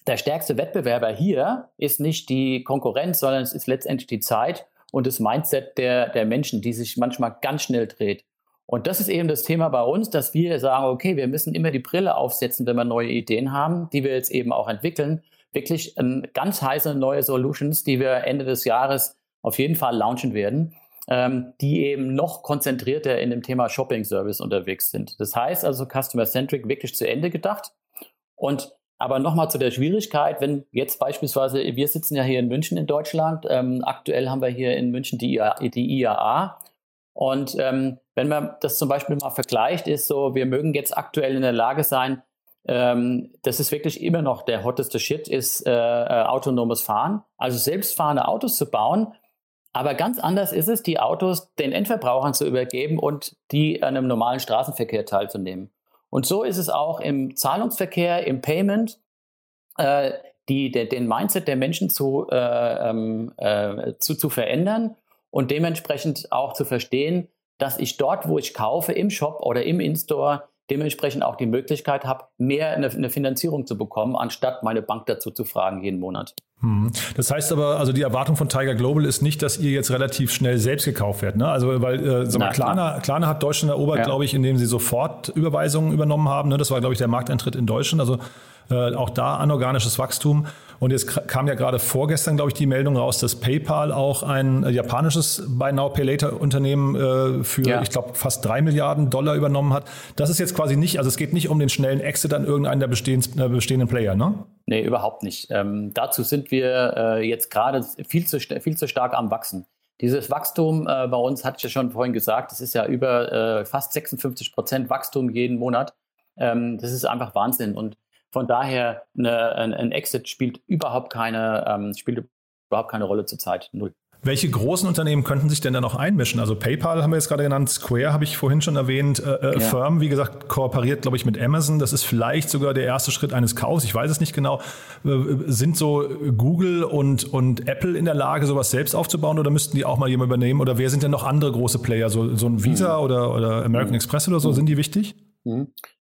der stärkste Wettbewerber hier ist nicht die Konkurrenz, sondern es ist letztendlich die Zeit und das Mindset der, der Menschen, die sich manchmal ganz schnell dreht. Und das ist eben das Thema bei uns, dass wir sagen, okay, wir müssen immer die Brille aufsetzen, wenn wir neue Ideen haben, die wir jetzt eben auch entwickeln. Wirklich ähm, ganz heiße neue Solutions, die wir Ende des Jahres auf jeden Fall launchen werden ähm, die eben noch konzentrierter in dem Thema Shopping Service unterwegs sind. Das heißt also Customer Centric wirklich zu Ende gedacht. Und aber nochmal zu der Schwierigkeit, wenn jetzt beispielsweise, wir sitzen ja hier in München in Deutschland, ähm, aktuell haben wir hier in München die, die IAA. Und ähm, wenn man das zum Beispiel mal vergleicht, ist so, wir mögen jetzt aktuell in der Lage sein, ähm, das ist wirklich immer noch der hotteste Shit, ist äh, äh, autonomes Fahren. Also selbstfahrende Autos zu bauen, aber ganz anders ist es, die Autos den Endverbrauchern zu übergeben und die an einem normalen Straßenverkehr teilzunehmen. Und so ist es auch im Zahlungsverkehr, im Payment, äh, die, de, den Mindset der Menschen zu, äh, ähm, äh, zu, zu verändern und dementsprechend auch zu verstehen, dass ich dort, wo ich kaufe, im Shop oder im In-Store, dementsprechend auch die Möglichkeit habe, mehr eine, eine Finanzierung zu bekommen, anstatt meine Bank dazu zu fragen jeden Monat. Hm. Das heißt aber, also die Erwartung von Tiger Global ist nicht, dass ihr jetzt relativ schnell selbst gekauft werdet. Ne? Also weil äh, sag mal, Klarna, Klarna hat Deutschland erobert, ja. glaube ich, indem sie sofort Überweisungen übernommen haben. Ne? Das war, glaube ich, der Markteintritt in Deutschland. Also Äh, auch da anorganisches Wachstum. Und jetzt kam ja gerade vorgestern, glaube ich, die Meldung raus, dass PayPal auch ein äh, japanisches Buy Now Pay Later Unternehmen äh, für, ja. ich glaube, fast drei Milliarden Dollar übernommen hat. Das ist jetzt quasi nicht, also es geht nicht um den schnellen Exit an irgendeinen der bestehenden, äh, bestehenden Player, ne? Nee, überhaupt nicht. Ähm, dazu sind wir äh, jetzt gerade viel zu, viel zu stark am Wachsen. Dieses Wachstum äh, bei uns, hatte ich ja schon vorhin gesagt, das ist ja über fast 56 Prozent Wachstum jeden Monat. Ähm, das ist einfach Wahnsinn. Und von daher, eine, ein, ein, Exit spielt überhaupt keine, ähm, spielt überhaupt keine Rolle zurzeit. Null. Welche großen Unternehmen könnten sich denn da noch einmischen? Also PayPal haben wir jetzt gerade genannt, Square habe ich vorhin schon erwähnt, äh, äh, ja. Firm, wie gesagt, kooperiert, glaube ich, mit Amazon. Das ist vielleicht sogar der erste Schritt eines Kaufs. Ich weiß es nicht genau. Äh, sind so Google und, und Apple in der Lage, sowas selbst aufzubauen oder müssten die auch mal jemand übernehmen? Oder wer sind denn noch andere große Player? So, so ein Visa mhm. oder, oder American mhm. Express oder so, mhm. sind die wichtig?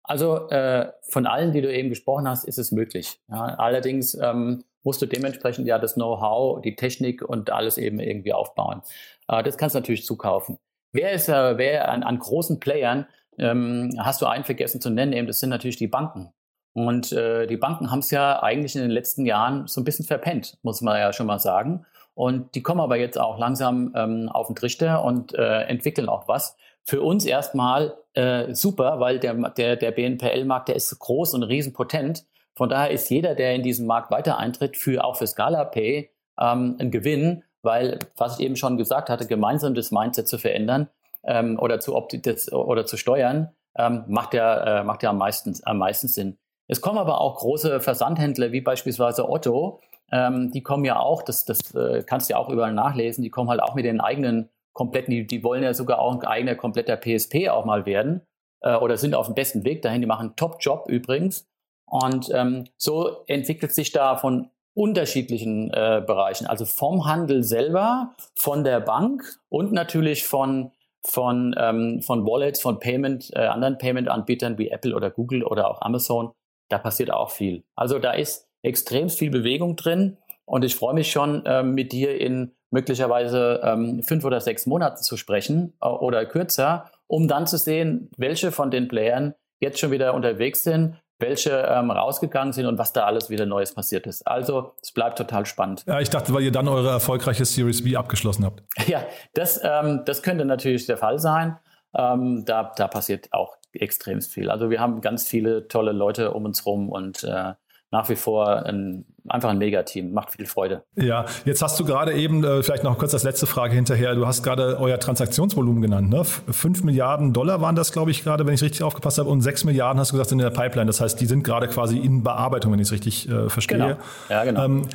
Also äh, von allen, die du eben gesprochen hast, ist es möglich. Ja, allerdings ähm, musst du dementsprechend ja das Know-how, die Technik und alles eben irgendwie aufbauen. Äh, das kannst du natürlich zukaufen. Wer ist, äh, wer an, an großen Playern, ähm, hast du einen vergessen zu nennen, eben das sind natürlich die Banken. Und äh, die Banken haben es ja eigentlich in den letzten Jahren so ein bisschen verpennt, muss man ja schon mal sagen. Und die kommen aber jetzt auch langsam ähm, auf den Trichter und äh, entwickeln auch was. Für uns erstmal äh, super, weil der, der, der BNPL-Markt, der ist groß und riesenpotent. Von daher ist jeder, der in diesen Markt weiter eintritt, für, auch für Scala Pay ähm, ein Gewinn, weil, was ich eben schon gesagt hatte, gemeinsam das Mindset zu verändern ähm, oder, zu das, oder zu steuern, ähm, macht ja, äh, macht ja am, meisten, am meisten Sinn. Es kommen aber auch große Versandhändler wie beispielsweise Otto, ähm, die kommen ja auch, das, das äh, kannst du ja auch überall nachlesen, die kommen halt auch mit den eigenen kompletten, die, die wollen ja sogar auch ein eigener kompletter PSP auch mal werden äh, oder sind auf dem besten Weg dahin. Die machen einen Top-Job übrigens. Und ähm, so entwickelt sich da von unterschiedlichen äh, Bereichen, also vom Handel selber, von der Bank und natürlich von von ähm, von Wallets, von Payment, äh, anderen Payment-Anbietern wie Apple oder Google oder auch Amazon. Da passiert auch viel. Also da ist extrem viel Bewegung drin und ich freue mich schon, äh, mit dir in möglicherweise ähm, fünf oder sechs Monaten zu sprechen äh, oder kürzer, um dann zu sehen, welche von den Playern jetzt schon wieder unterwegs sind, welche ähm, rausgegangen sind und was da alles wieder Neues passiert ist. Also es bleibt total spannend. Ja, ich dachte, weil ihr dann eure erfolgreiche Series B abgeschlossen habt. Ja, das, ähm, das könnte natürlich der Fall sein. Ähm, da, da passiert auch extrem viel. Also wir haben ganz viele tolle Leute um uns rum und äh, nach wie vor ein, einfach ein Megateam. Macht viel Freude. Ja, jetzt hast du gerade eben, äh, vielleicht noch kurz als letzte Frage hinterher, du hast gerade euer Transaktionsvolumen genannt. Ne? 5 Milliarden Dollar waren das, glaube ich, gerade, wenn ich richtig aufgepasst habe, und 6 Milliarden hast du gesagt, sind in der Pipeline. Das heißt, die sind gerade quasi in Bearbeitung, wenn ich es richtig äh, verstehe. Genau. Ja, genau. Ähm,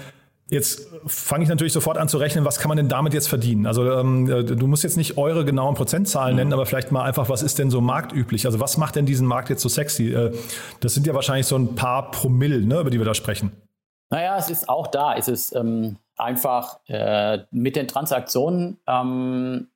Jetzt fange ich natürlich sofort an zu rechnen, was kann man denn damit jetzt verdienen? Also ähm, äh, du musst jetzt nicht eure genauen Prozentzahlen mhm. nennen, aber vielleicht mal einfach, was ist denn so marktüblich? Also was macht denn diesen Markt jetzt so sexy? Äh, das sind ja wahrscheinlich so ein paar Promille, ne, über die wir da sprechen. Naja, es ist auch da. Es ist ähm, einfach äh, mit den Transaktionen. Ähm,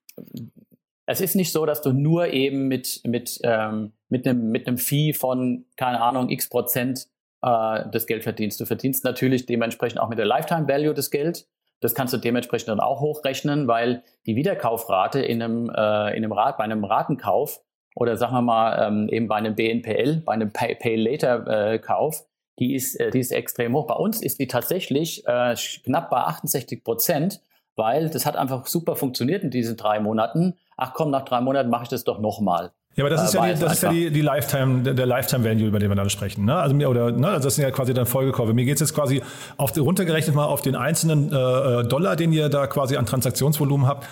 es ist nicht so, dass du nur eben mit, mit, ähm, mit, einem, mit einem Fee von, keine Ahnung, x Prozent äh, das Geld verdienst. Du verdienst natürlich dementsprechend auch mit der Lifetime Value das Geld. Das kannst du dementsprechend dann auch hochrechnen, weil die Wiederkaufrate in einem, äh, in einem Rat, bei einem Ratenkauf oder sagen wir mal ähm, eben bei einem BNPL, bei einem Pay-Later-Kauf, äh, die ist, äh, die ist extrem hoch. Bei uns ist die tatsächlich äh, knapp bei 68 Prozent, weil das hat einfach super funktioniert in diesen drei Monaten. Ach komm, nach drei Monaten mache ich das doch nochmal. Ja, aber das ist ja, die, das ist ja die, die Lifetime, der, der Lifetime Value, über den wir dann sprechen. Ne? Also, oder, ne? also das sind ja quasi dann Folgekäufe. Mir geht es jetzt quasi auf, runtergerechnet mal auf den einzelnen äh, äh, Dollar, den ihr da quasi an Transaktionsvolumen habt.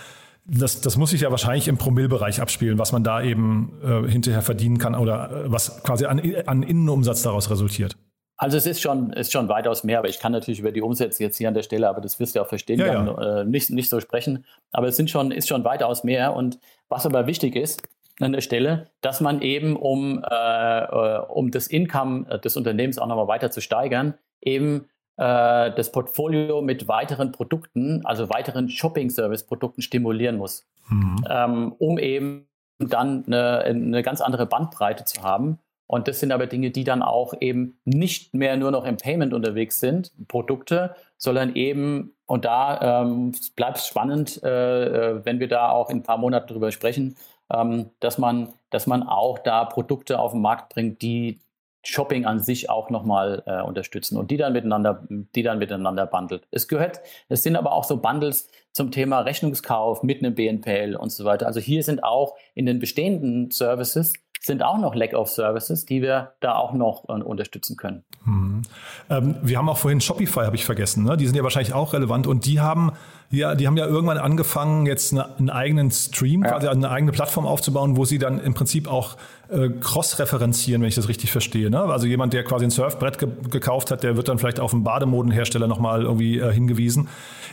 Das, das muss sich ja wahrscheinlich im Promillbereich abspielen, was man da eben äh, hinterher verdienen kann oder äh, was quasi an, an Innenumsatz daraus resultiert. Also es ist schon, ist schon weitaus mehr, aber ich kann natürlich über die Umsätze jetzt hier an der Stelle, aber das wirst du ja auch verstehen, ja, ja. Äh, nicht, nicht so sprechen. Aber es sind schon, ist schon weitaus mehr. Und was aber wichtig ist, an der Stelle, dass man eben, um, äh, äh um das Income des Unternehmens auch nochmal weiter zu steigern, eben äh, das Portfolio mit weiteren Produkten, also weiteren Shopping-Service-Produkten stimulieren muss, mhm. ähm, um eben dann eine, eine ganz andere Bandbreite zu haben. Und das sind aber Dinge, die dann auch eben nicht mehr nur noch im Payment unterwegs sind, Produkte, sondern eben, und da ähm, bleibt es spannend, äh, äh, wenn wir da auch in ein paar Monaten drüber sprechen, ähm, dass, man, dass man auch da Produkte auf den Markt bringt, die Shopping an sich auch nochmal äh, unterstützen und die dann miteinander, die dann miteinander bundelt. Es gehört, es sind aber auch so Bundles zum Thema Rechnungskauf mit einem BNPL und so weiter. Also hier sind auch in den bestehenden Services sind auch noch Lack of Services, die wir da auch noch äh, unterstützen können. Mhm. Ähm, wir haben auch vorhin Shopify, habe ich vergessen. Ne? Die sind ja wahrscheinlich auch relevant und die haben ja, die haben ja irgendwann angefangen, jetzt eine, einen eigenen Stream, ja. quasi eine eigene Plattform aufzubauen, wo sie dann im Prinzip auch äh, cross-referenzieren, wenn ich das richtig verstehe. Ne? Also jemand, der quasi ein Surfbrett ge gekauft hat, der wird dann vielleicht auf einen Bademodenhersteller nochmal irgendwie äh, hingewiesen.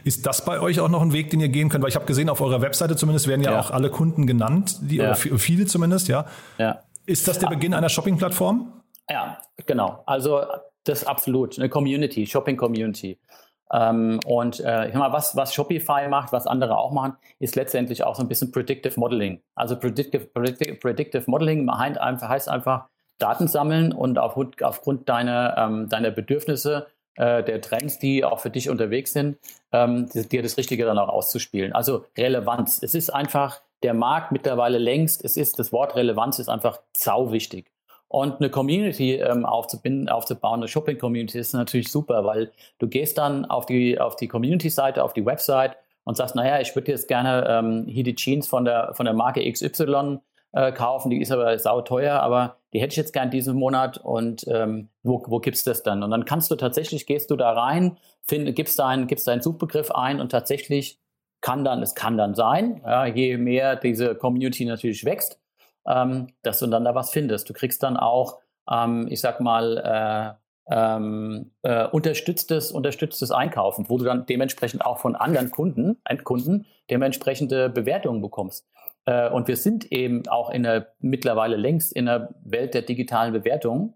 Ist das bei euch auch noch ein Weg, den ihr gehen könnt? Weil ich habe gesehen, auf eurer Webseite zumindest werden ja, ja. auch alle Kunden genannt, die, ja. oder viele zumindest, ja. ja. Ist das der Beginn einer Shopping-Plattform? Ja, genau. Also das ist absolut eine Community, Shopping-Community. Ähm, und äh, mal, was, was Shopify macht, was andere auch machen, ist letztendlich auch so ein bisschen Predictive Modeling. Also Predictive, Predictive, Predictive Modeling heißt einfach, heißt einfach Daten sammeln und auf, aufgrund deiner, ähm, deiner Bedürfnisse, äh, der Trends, die auch für dich unterwegs sind, ähm, dir das Richtige dann auch auszuspielen. Also Relevanz. Es ist einfach der Markt mittlerweile längst, es ist, das Wort Relevanz ist einfach sau wichtig. Und eine Community ähm, aufzubinden, aufzubauen, eine Shopping-Community ist natürlich super, weil du gehst dann auf die, auf die Community-Seite, auf die Website und sagst, naja, ich würde jetzt gerne ähm, hier die Jeans von der, von der Marke XY äh, kaufen, die ist aber sau teuer, aber die hätte ich jetzt gern diesen Monat und ähm, wo, wo gibt's das dann? Und dann kannst du tatsächlich, gehst du da rein, find, gibst deinen, gibst deinen Suchbegriff ein und tatsächlich kann dann, es kann dann sein, ja, je mehr diese Community natürlich wächst, ähm, dass du dann da was findest. Du kriegst dann auch, ähm, ich sag mal, äh, ähm, äh, unterstütztes, unterstütztes Einkaufen, wo du dann dementsprechend auch von anderen Kunden, Endkunden, dementsprechende Bewertungen bekommst. Äh, und wir sind eben auch in der, mittlerweile längst in der Welt der digitalen Bewertungen.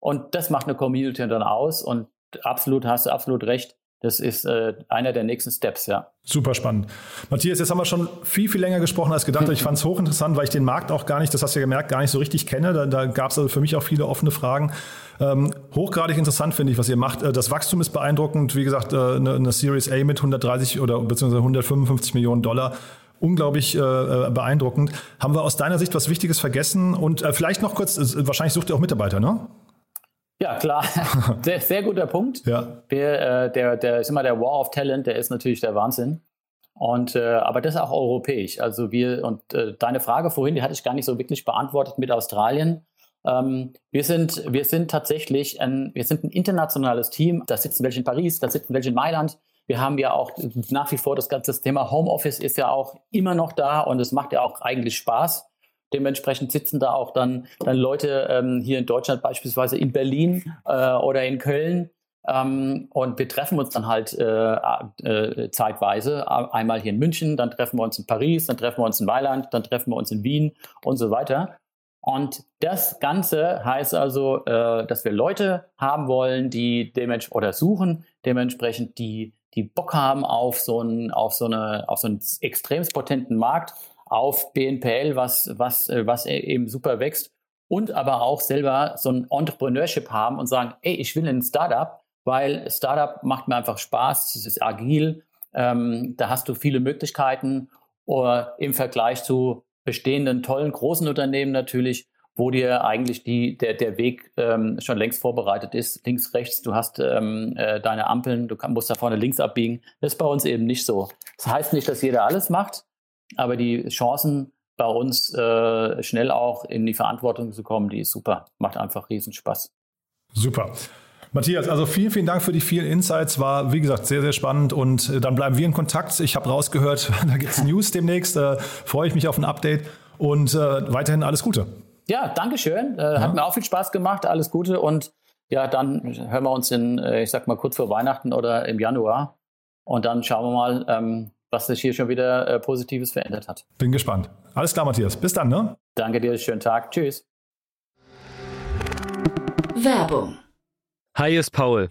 Und das macht eine Community dann aus. Und absolut, hast du absolut recht. Das ist äh, einer der nächsten Steps, ja. Super spannend. Matthias, jetzt haben wir schon viel, viel länger gesprochen als gedacht. Ich fand es hochinteressant, weil ich den Markt auch gar nicht, das hast du ja gemerkt, gar nicht so richtig kenne. Da, da gab es also für mich auch viele offene Fragen. Ähm, hochgradig interessant finde ich, was ihr macht. Äh, das Wachstum ist beeindruckend. Wie gesagt, äh, eine, eine Series A mit 130 oder beziehungsweise 155 Millionen Dollar unglaublich äh, äh, beeindruckend. Haben wir aus deiner Sicht was Wichtiges vergessen? Und äh, vielleicht noch kurz, wahrscheinlich sucht ihr auch Mitarbeiter, ne? Ja, klar. Sehr, sehr guter Punkt. Ja. Wir, äh, der, der ist immer der War of Talent, der ist natürlich der Wahnsinn. Und äh, aber das ist auch europäisch. Also wir und äh, deine Frage vorhin, die hatte ich gar nicht so wirklich beantwortet mit Australien. Ähm, wir sind wir sind tatsächlich ein wir sind ein internationales Team. Da sitzen welche in Paris, da sitzen welche in Mailand. Wir haben ja auch nach wie vor das ganze Thema Homeoffice ist ja auch immer noch da und es macht ja auch eigentlich Spaß. Dementsprechend sitzen da auch dann, dann Leute ähm, hier in Deutschland beispielsweise in Berlin äh, oder in Köln. Ähm, und wir treffen uns dann halt äh, äh, zeitweise. Einmal hier in München, dann treffen wir uns in Paris, dann treffen wir uns in Mailand, dann treffen wir uns in Wien und so weiter. Und das Ganze heißt also, äh, dass wir Leute haben wollen, die dementsprechend oder suchen, dementsprechend, die, die Bock haben auf so einen, auf so eine, auf so einen extrem potenten Markt auf BNPL, was, was, äh, was e-, eben super wächst und aber auch selber so ein Entrepreneurship haben und sagen, ey, ich will ein Startup, weil Startup macht mir einfach Spaß, es ist agil, ähm, da hast du viele Möglichkeiten oder im Vergleich zu bestehenden tollen großen Unternehmen natürlich, wo dir eigentlich die, der, der Weg ähm, schon längst vorbereitet ist, links, rechts, du hast ähm, äh, deine Ampeln, du kann, musst da vorne links abbiegen. Das ist bei uns eben nicht so. Das heißt nicht, dass jeder alles macht, aber die Chancen bei uns äh, schnell auch in die Verantwortung zu kommen, die ist super. Macht einfach Riesenspaß. Super. Matthias, also vielen, vielen Dank für die vielen Insights. War, wie gesagt, sehr, sehr spannend. Und äh, dann bleiben wir in Kontakt. Ich habe rausgehört, da gibt es News demnächst. Äh, freue ich mich auf ein Update und äh, weiterhin alles Gute. Ja, danke schön. Äh, ja. Hat mir auch viel Spaß gemacht. Alles Gute. Und ja, dann hören wir uns in, äh, ich sag mal, kurz vor Weihnachten oder im Januar. Und dann schauen wir mal, ähm, was sich hier schon wieder äh, Positives verändert hat. Bin gespannt. Alles klar, Matthias. Bis dann, ne? Danke dir, schönen Tag. Tschüss. Werbung. Hi, ist Paul,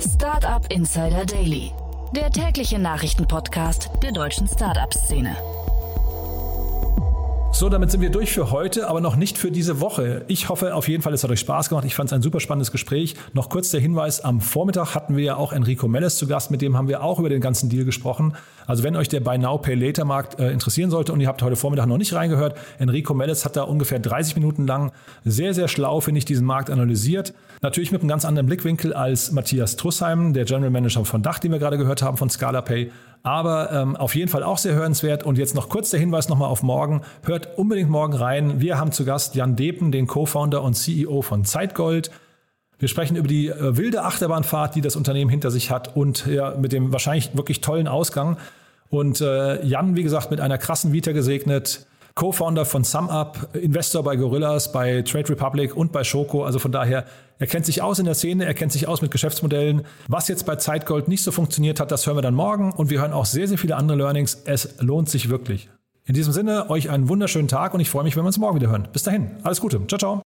Startup Insider Daily, der tägliche Nachrichtenpodcast der deutschen Startup-Szene. So, damit sind wir durch für heute, aber noch nicht für diese Woche. Ich hoffe auf jeden Fall, es hat euch Spaß gemacht. Ich fand es ein super spannendes Gespräch. Noch kurz der Hinweis, am Vormittag hatten wir ja auch Enrico Melles zu Gast, mit dem haben wir auch über den ganzen Deal gesprochen. Also wenn euch der Buy Now Pay Later Markt äh, interessieren sollte und ihr habt heute Vormittag noch nicht reingehört, Enrico Melles hat da ungefähr 30 Minuten lang sehr, sehr schlau, finde ich, diesen Markt analysiert. Natürlich mit einem ganz anderen Blickwinkel als Matthias Trussheim, der General Manager von Dach, den wir gerade gehört haben, von Scala Pay. Aber ähm, auf jeden Fall auch sehr hörenswert. Und jetzt noch kurz der Hinweis nochmal auf morgen. Hört unbedingt morgen rein. Wir haben zu Gast Jan Depen, den Co-Founder und CEO von Zeitgold. Wir sprechen über die äh, wilde Achterbahnfahrt, die das Unternehmen hinter sich hat und ja, mit dem wahrscheinlich wirklich tollen Ausgang. Und äh, Jan, wie gesagt, mit einer krassen Vita gesegnet. Co-Founder von SumUp, Investor bei Gorillas, bei Trade Republic und bei Schoko. Also von daher, er kennt sich aus in der Szene, er kennt sich aus mit Geschäftsmodellen. Was jetzt bei Zeitgold nicht so funktioniert hat, das hören wir dann morgen. Und wir hören auch sehr, sehr viele andere Learnings. Es lohnt sich wirklich. In diesem Sinne, euch einen wunderschönen Tag und ich freue mich, wenn wir uns morgen wieder hören. Bis dahin, alles Gute. Ciao, ciao.